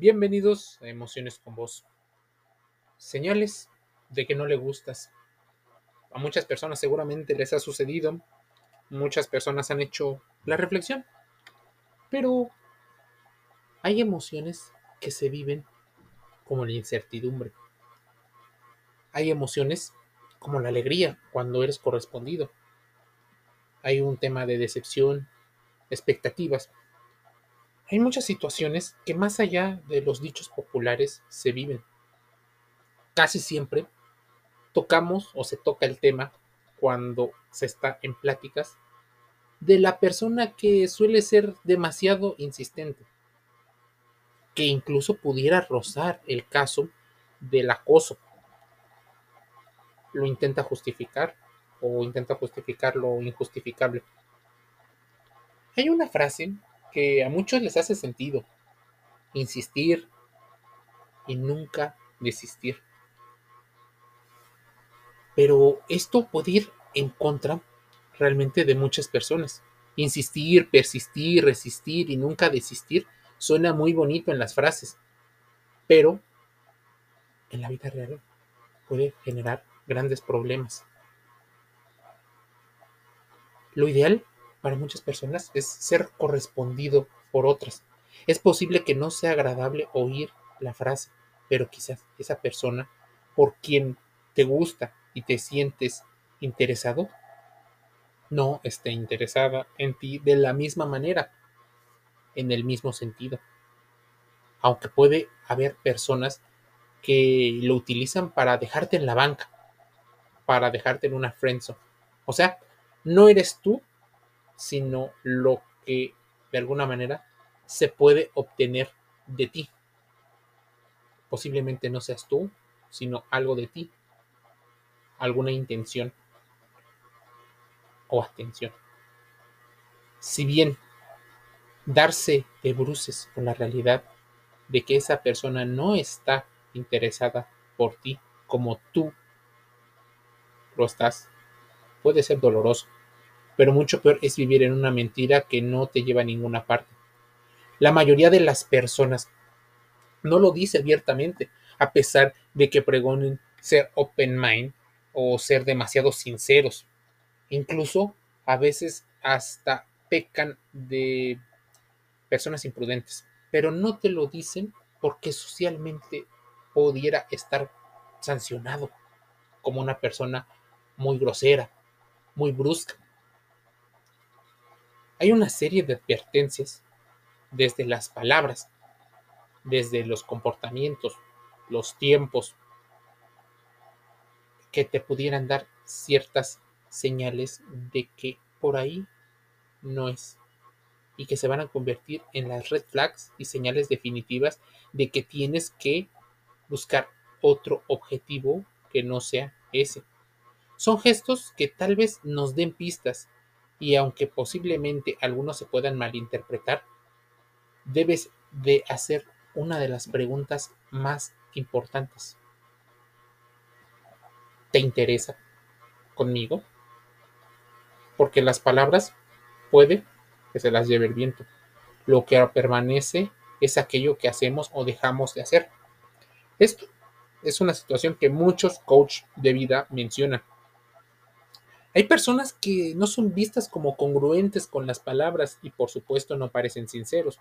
Bienvenidos a Emociones con Vos. Señales de que no le gustas. A muchas personas seguramente les ha sucedido. Muchas personas han hecho la reflexión. Pero hay emociones que se viven como la incertidumbre. Hay emociones como la alegría cuando eres correspondido. Hay un tema de decepción, expectativas, hay muchas situaciones que más allá de los dichos populares se viven. Casi siempre tocamos o se toca el tema cuando se está en pláticas de la persona que suele ser demasiado insistente, que incluso pudiera rozar el caso del acoso. Lo intenta justificar o intenta justificar lo injustificable. Hay una frase que a muchos les hace sentido. Insistir y nunca desistir. Pero esto puede ir en contra realmente de muchas personas. Insistir, persistir, resistir y nunca desistir suena muy bonito en las frases, pero en la vida real puede generar grandes problemas. Lo ideal para muchas personas es ser correspondido por otras. Es posible que no sea agradable oír la frase, pero quizás esa persona por quien te gusta y te sientes interesado, no esté interesada en ti de la misma manera, en el mismo sentido. Aunque puede haber personas que lo utilizan para dejarte en la banca, para dejarte en una friendzone. O sea, no eres tú sino lo que de alguna manera se puede obtener de ti. Posiblemente no seas tú, sino algo de ti, alguna intención o atención. Si bien darse de bruces con la realidad de que esa persona no está interesada por ti como tú lo estás, puede ser doloroso pero mucho peor es vivir en una mentira que no te lleva a ninguna parte. La mayoría de las personas no lo dice abiertamente, a pesar de que pregonen ser open mind o ser demasiado sinceros. Incluso a veces hasta pecan de personas imprudentes, pero no te lo dicen porque socialmente pudiera estar sancionado como una persona muy grosera, muy brusca. Hay una serie de advertencias desde las palabras, desde los comportamientos, los tiempos, que te pudieran dar ciertas señales de que por ahí no es y que se van a convertir en las red flags y señales definitivas de que tienes que buscar otro objetivo que no sea ese. Son gestos que tal vez nos den pistas y aunque posiblemente algunos se puedan malinterpretar, debes de hacer una de las preguntas más importantes. ¿Te interesa conmigo? Porque las palabras puede que se las lleve el viento. Lo que permanece es aquello que hacemos o dejamos de hacer. Esto es una situación que muchos coach de vida mencionan. Hay personas que no son vistas como congruentes con las palabras y por supuesto no parecen sinceros.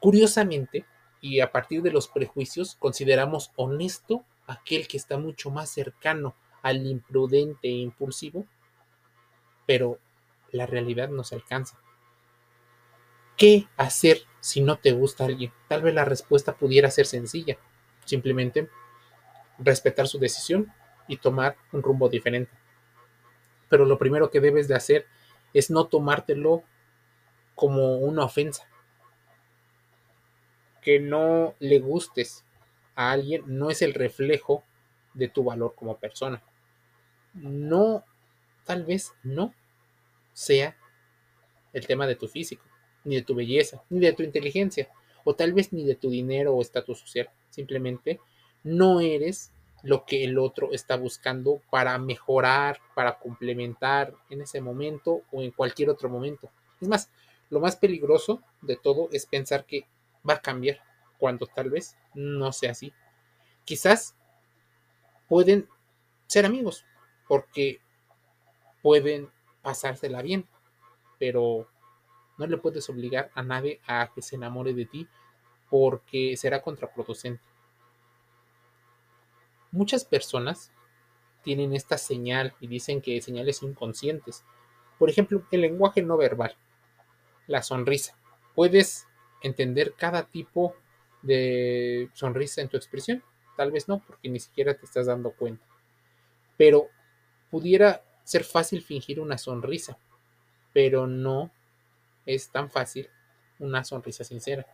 Curiosamente, y a partir de los prejuicios, consideramos honesto aquel que está mucho más cercano al imprudente e impulsivo, pero la realidad no se alcanza. ¿Qué hacer si no te gusta alguien? Tal vez la respuesta pudiera ser sencilla, simplemente respetar su decisión y tomar un rumbo diferente pero lo primero que debes de hacer es no tomártelo como una ofensa. Que no le gustes a alguien no es el reflejo de tu valor como persona. No, tal vez no sea el tema de tu físico, ni de tu belleza, ni de tu inteligencia, o tal vez ni de tu dinero o estatus social. Simplemente no eres lo que el otro está buscando para mejorar, para complementar en ese momento o en cualquier otro momento. Es más, lo más peligroso de todo es pensar que va a cambiar cuando tal vez no sea así. Quizás pueden ser amigos porque pueden pasársela bien, pero no le puedes obligar a nadie a que se enamore de ti porque será contraproducente. Muchas personas tienen esta señal y dicen que señales inconscientes. Por ejemplo, el lenguaje no verbal, la sonrisa. Puedes entender cada tipo de sonrisa en tu expresión. Tal vez no, porque ni siquiera te estás dando cuenta. Pero pudiera ser fácil fingir una sonrisa, pero no es tan fácil una sonrisa sincera.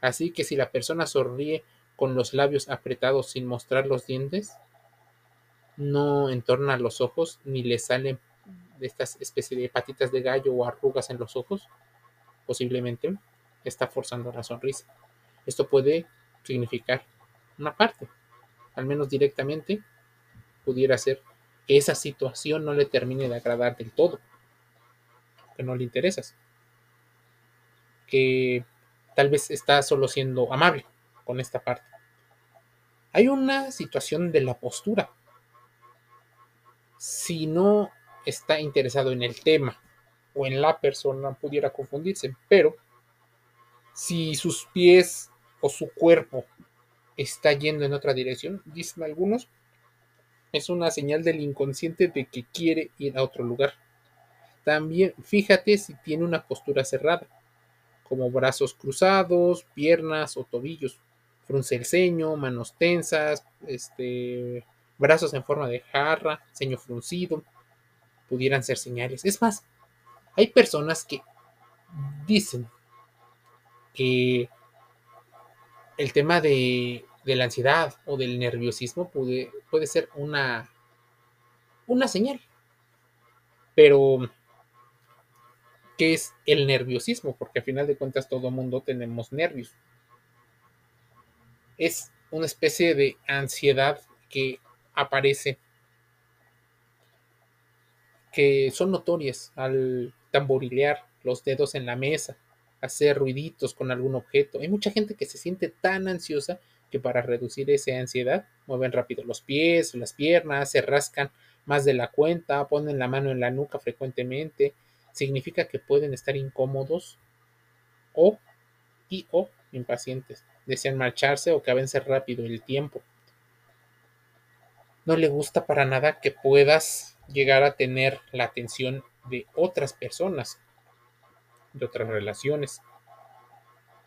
Así que si la persona sonríe con los labios apretados sin mostrar los dientes, no entorna los ojos ni le salen de estas especies de patitas de gallo o arrugas en los ojos, posiblemente está forzando la sonrisa. Esto puede significar una parte, al menos directamente, pudiera ser que esa situación no le termine de agradar del todo, que no le interesas, que tal vez está solo siendo amable con esta parte. Hay una situación de la postura. Si no está interesado en el tema o en la persona, pudiera confundirse, pero si sus pies o su cuerpo está yendo en otra dirección, dicen algunos, es una señal del inconsciente de que quiere ir a otro lugar. También fíjate si tiene una postura cerrada, como brazos cruzados, piernas o tobillos, frunce el ceño, manos tensas, este, brazos en forma de jarra, ceño fruncido, pudieran ser señales. Es más, hay personas que dicen que el tema de, la ansiedad o del nerviosismo puede, puede ser una, una señal. Pero, ¿qué es el nerviosismo? Porque al final de cuentas todo mundo tenemos nervios. Es una especie de ansiedad que aparece, que son notorias al tamborilear los dedos en la mesa, hacer ruiditos con algún objeto. Hay mucha gente que se siente tan ansiosa que para reducir esa ansiedad mueven rápido los pies, las piernas, se rascan más de la cuenta, ponen la mano en la nuca frecuentemente. Significa que pueden estar incómodos o y o impacientes. Desean marcharse o que avance rápido el tiempo. No le gusta para nada que puedas llegar a tener la atención de otras personas de otras relaciones.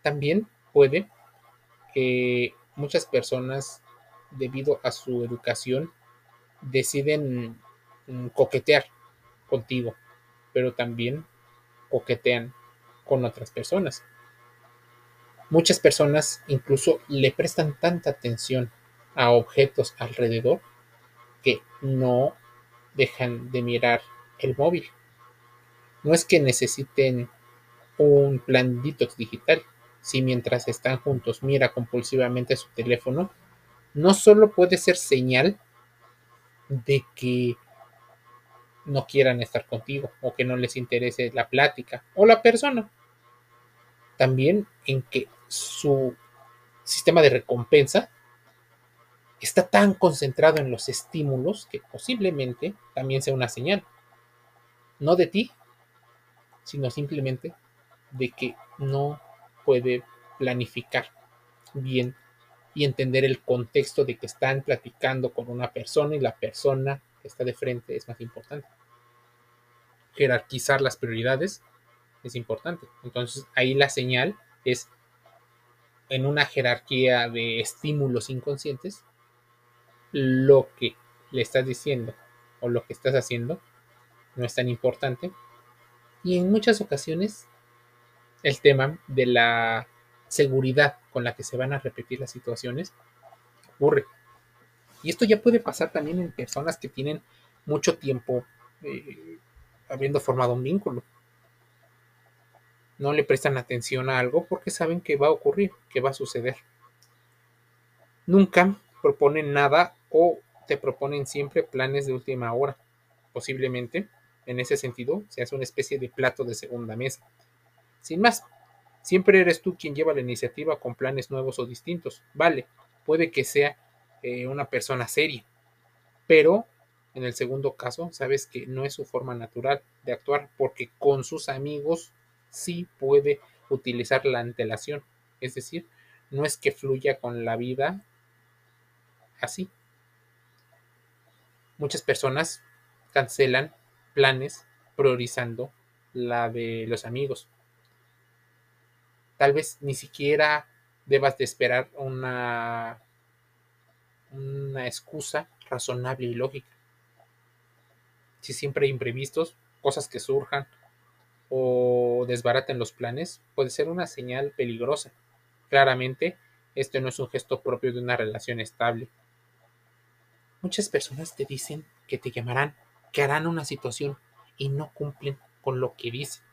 También puede que muchas personas, debido a su educación, deciden mm, coquetear contigo, pero también coquetean con otras personas. Muchas personas incluso le prestan tanta atención a objetos alrededor que no dejan de mirar el móvil. No es que necesiten un plan digital. Si mientras están juntos mira compulsivamente su teléfono, no solo puede ser señal de que no quieran estar contigo o que no les interese la plática o la persona. También en que su sistema de recompensa está tan concentrado en los estímulos que posiblemente también sea una señal. No de ti, sino simplemente de que no puede planificar bien y entender el contexto de que están platicando con una persona y la persona que está de frente es más importante. Jerarquizar las prioridades es importante. Entonces ahí la señal es en una jerarquía de estímulos inconscientes, lo que le estás diciendo o lo que estás haciendo no es tan importante. Y en muchas ocasiones el tema de la seguridad con la que se van a repetir las situaciones ocurre. Y esto ya puede pasar también en personas que tienen mucho tiempo eh, habiendo formado un vínculo. No le prestan atención a algo porque saben que va a ocurrir, que va a suceder. Nunca proponen nada o te proponen siempre planes de última hora. Posiblemente, en ese sentido, se hace una especie de plato de segunda mesa sin más, Siempre eres tú quien lleva la iniciativa con planes nuevos o distintos. Vale, puede que sea eh, una persona seria, pero en el segundo caso, sabes que no es su forma natural de actuar porque con sus amigos sí puede utilizar la antelación. Es decir, no es que fluya con la vida así. Muchas personas cancelan planes priorizando la de los amigos. Tal vez ni siquiera debas de esperar una, una excusa razonable y lógica si siempre hay imprevistos, cosas que surjan o desbaraten los planes, puede ser una señal peligrosa. Claramente, este no es un gesto propio de una relación estable. Muchas personas te dicen que te llamarán, que harán una situación y no cumplen con lo que dicen.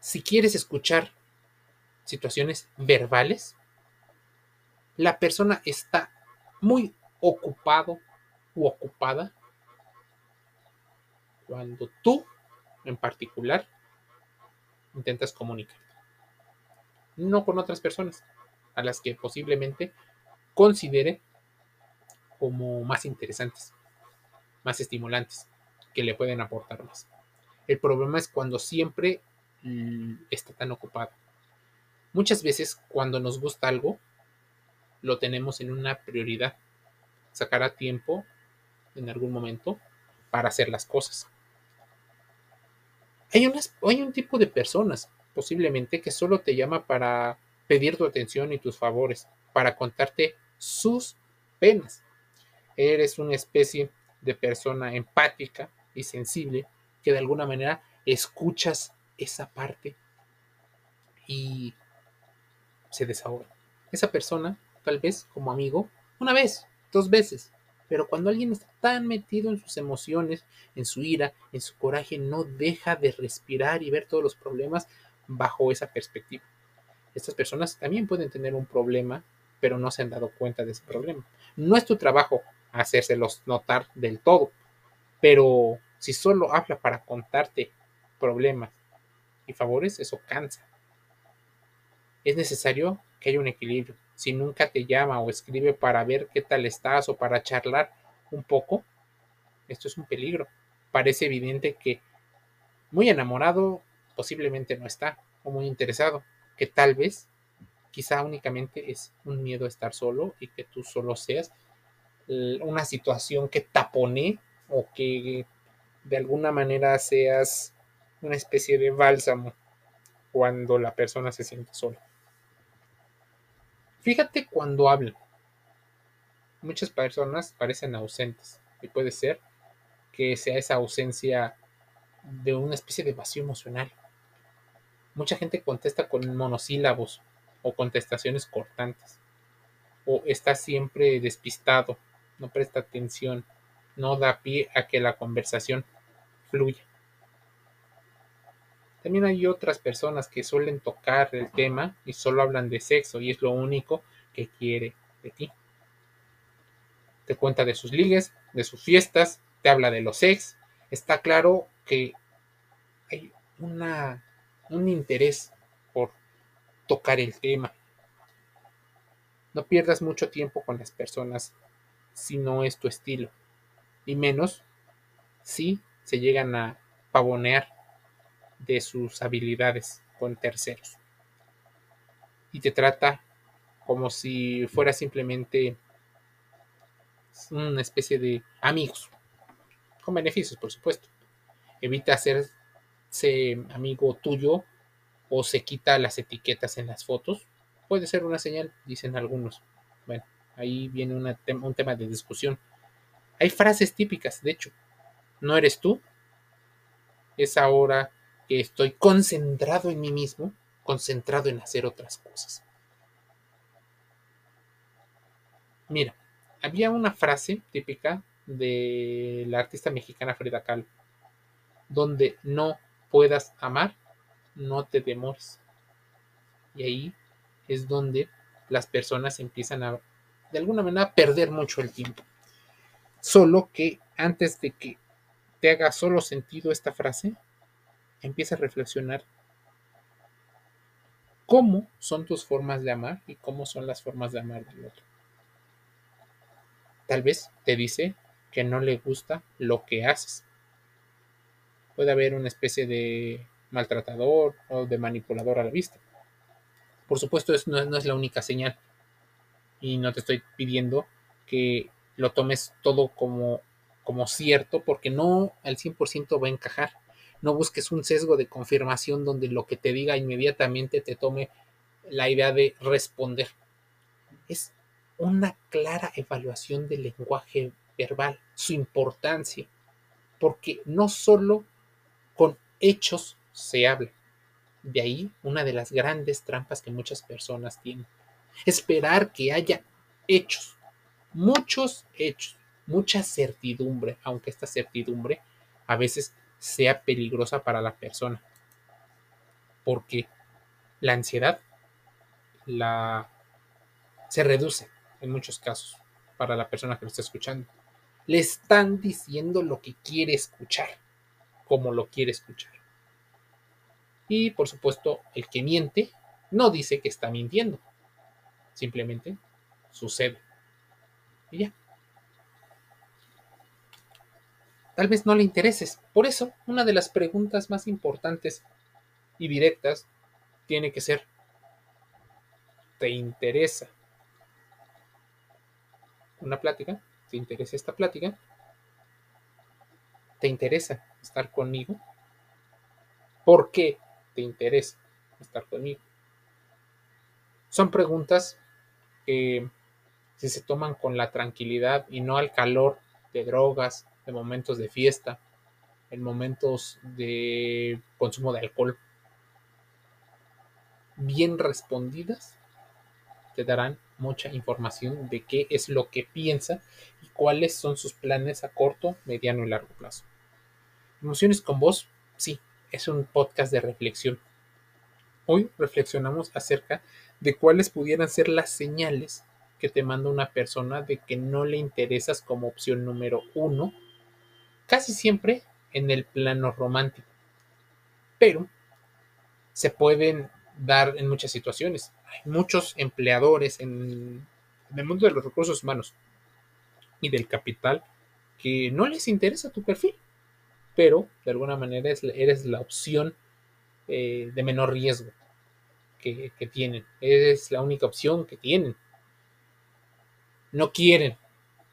Si quieres escuchar situaciones verbales, la persona está muy ocupado u ocupada cuando tú, en particular, intentas comunicar. No con otras personas, a las que posiblemente considere como más interesantes, más estimulantes, que le pueden aportar más. El problema es cuando siempre mm, está tan ocupado. Muchas veces cuando nos gusta algo, lo tenemos en una prioridad. Sacará tiempo en algún momento para hacer las cosas. Hay, un tipo de personas, posiblemente, que solo te llama para pedir tu atención y tus favores, para contarte sus penas. Eres una especie de persona empática y sensible que de alguna manera escuchas esa parte y se desahoga. Esa persona, tal vez como amigo, una vez, dos veces, pero cuando alguien está tan metido en sus emociones, en su ira, en su coraje, no deja de respirar y ver todos los problemas bajo esa perspectiva. Estas personas también pueden tener un problema, pero no se han dado cuenta de ese problema. No es tu trabajo hacérselos notar del todo, pero si solo habla para contarte problemas y favores, eso cansa. Es necesario que haya un equilibrio si nunca te llama o escribe para ver qué tal estás o para charlar un poco, esto es un peligro. Parece evidente que muy enamorado posiblemente no está, o muy interesado, que tal vez, quizá únicamente es un miedo a estar solo y que tú solo seas una situación que tapone o que de alguna manera seas una especie de bálsamo cuando la persona se siente sola. Fíjate cuando hablan. Muchas personas parecen ausentes y puede ser que sea esa ausencia de una especie de vacío emocional. Mucha gente contesta con monosílabos o contestaciones cortantes. O está siempre despistado, no presta atención, no da pie a que la conversación fluya. También hay otras personas que suelen tocar el tema y solo hablan de sexo y es lo único que quiere de ti. Te cuenta de sus ligues, de sus fiestas, te habla de los sex. Está claro que hay una, un interés por tocar el tema. No pierdas mucho tiempo con las personas si no es tu estilo. Y menos si se llegan a pavonear de sus habilidades con terceros. Y te trata como si fuera simplemente una especie de amigos, con beneficios, por supuesto. Evita hacerse amigo tuyo o se quita las etiquetas en las fotos. Puede ser una señal, dicen algunos. Bueno, ahí viene un tema de discusión. Hay frases típicas, de hecho. No eres tú. Es ahora que estoy concentrado en mí mismo, concentrado en hacer otras cosas. Mira, había una frase típica de la artista mexicana Frida Kahlo, donde no puedas amar, no te demores. Y ahí es donde las personas empiezan a, de alguna manera, perder mucho el tiempo. Solo que antes de que te haga solo sentido esta frase, empieza a reflexionar cómo son tus formas de amar y cómo son las formas de amar del otro. Tal vez te dice que no le gusta lo que haces. Puede haber una especie de maltratador o de manipulador a la vista. Por supuesto, eso no, es la única señal. Y no te estoy pidiendo que lo tomes todo como, como cierto, porque no al 100% va a encajar. No busques un sesgo de confirmación donde lo que te diga inmediatamente te tome la idea de responder. Es una clara evaluación del lenguaje verbal, su importancia, porque no solo con hechos se habla. De ahí una de las grandes trampas que muchas personas tienen. Esperar que haya hechos, muchos hechos, mucha certidumbre, aunque esta certidumbre a veces sea peligrosa para la persona. Porque la ansiedad la, se reduce en muchos casos para la persona que lo está escuchando. Le están diciendo lo que quiere escuchar, como lo quiere escuchar. Y por supuesto, el que miente no dice que está mintiendo. Simplemente sucede. Y ya. Tal vez no le intereses. Por eso, una de las preguntas más importantes y directas tiene que ser, ¿te interesa una plática? ¿Te interesa esta plática? ¿Te interesa estar conmigo? ¿Por qué te interesa estar conmigo? Son preguntas que si se toman con la tranquilidad y no al calor de drogas, de momentos de fiesta, en momentos de consumo de alcohol, bien respondidas, te darán mucha información de qué es lo que piensa y cuáles son sus planes a corto, mediano y largo plazo. Emociones con vos, sí, es un podcast de reflexión. Hoy reflexionamos acerca de cuáles pudieran ser las señales que te manda una persona de que no le interesas como opción número uno, casi siempre en el plano romántico. Pero se pueden dar en muchas situaciones. Hay muchos empleadores en, el mundo de los recursos humanos y del capital que no les interesa tu perfil, pero de alguna manera eres la opción eh, de menor riesgo que, que tienen. Eres la única opción que tienen. No quieren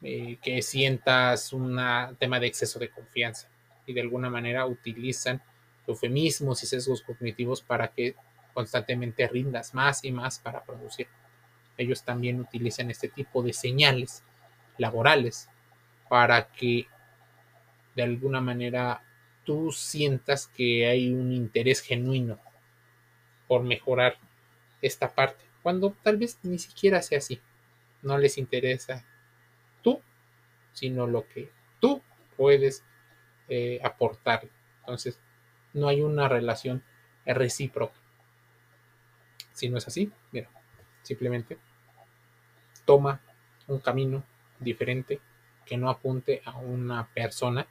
eh, que sientas un tema de exceso de confianza y de alguna manera utilizan eufemismos y sesgos cognitivos para que constantemente rindas más y más para producir. Ellos también utilizan este tipo de señales laborales para que de alguna manera tú sientas que hay un interés genuino por mejorar esta parte, cuando tal vez ni siquiera sea así. No les interesa sino lo que tú puedes eh, aportar. Entonces, no hay una relación recíproca. Si no es así, mira, simplemente toma un camino diferente que no apunte a una persona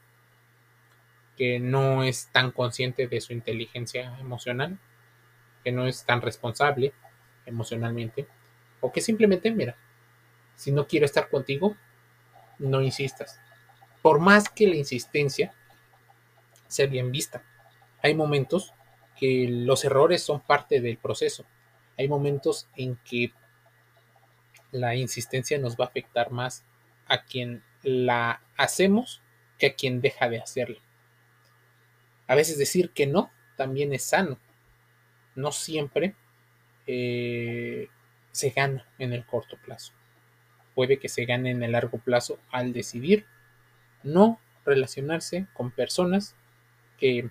que no es tan consciente de su inteligencia emocional, que no es tan responsable emocionalmente, o que simplemente, mira, si no quiero estar contigo, no insistas. Por más que la insistencia sea bien vista, hay momentos que los errores son parte del proceso hay momentos en que la insistencia nos va a afectar más a quien la hacemos que a quien deja de hacerla. A veces decir que no también es sano. No siempre eh, se gana en el corto plazo. Puede que se gane en el largo plazo al decidir no relacionarse con personas que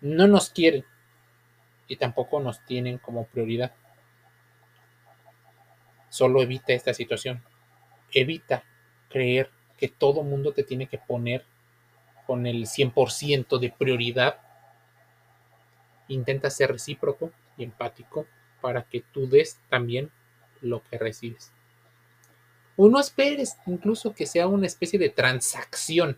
no nos quieren y tampoco nos tienen como prioridad. Solo evita esta situación. Evita creer que todo mundo te tiene que poner con el 100% de prioridad. Intenta ser recíproco y empático para que tú des también lo que recibes. O no esperes incluso que sea una especie de transacción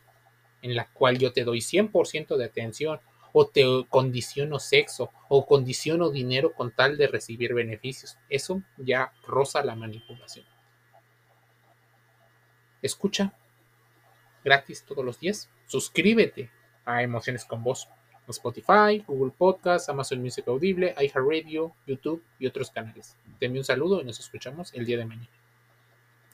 en la cual yo te doy 100% de atención o te condiciono sexo o condiciono dinero con tal de recibir beneficios. Eso ya roza la manipulación. Escucha gratis todos los días. Suscríbete a Emociones con Voz. Spotify, Google Podcast, Amazon Music Audible, iHeartRadio, YouTube y otros canales. Te un saludo y nos escuchamos el día de mañana.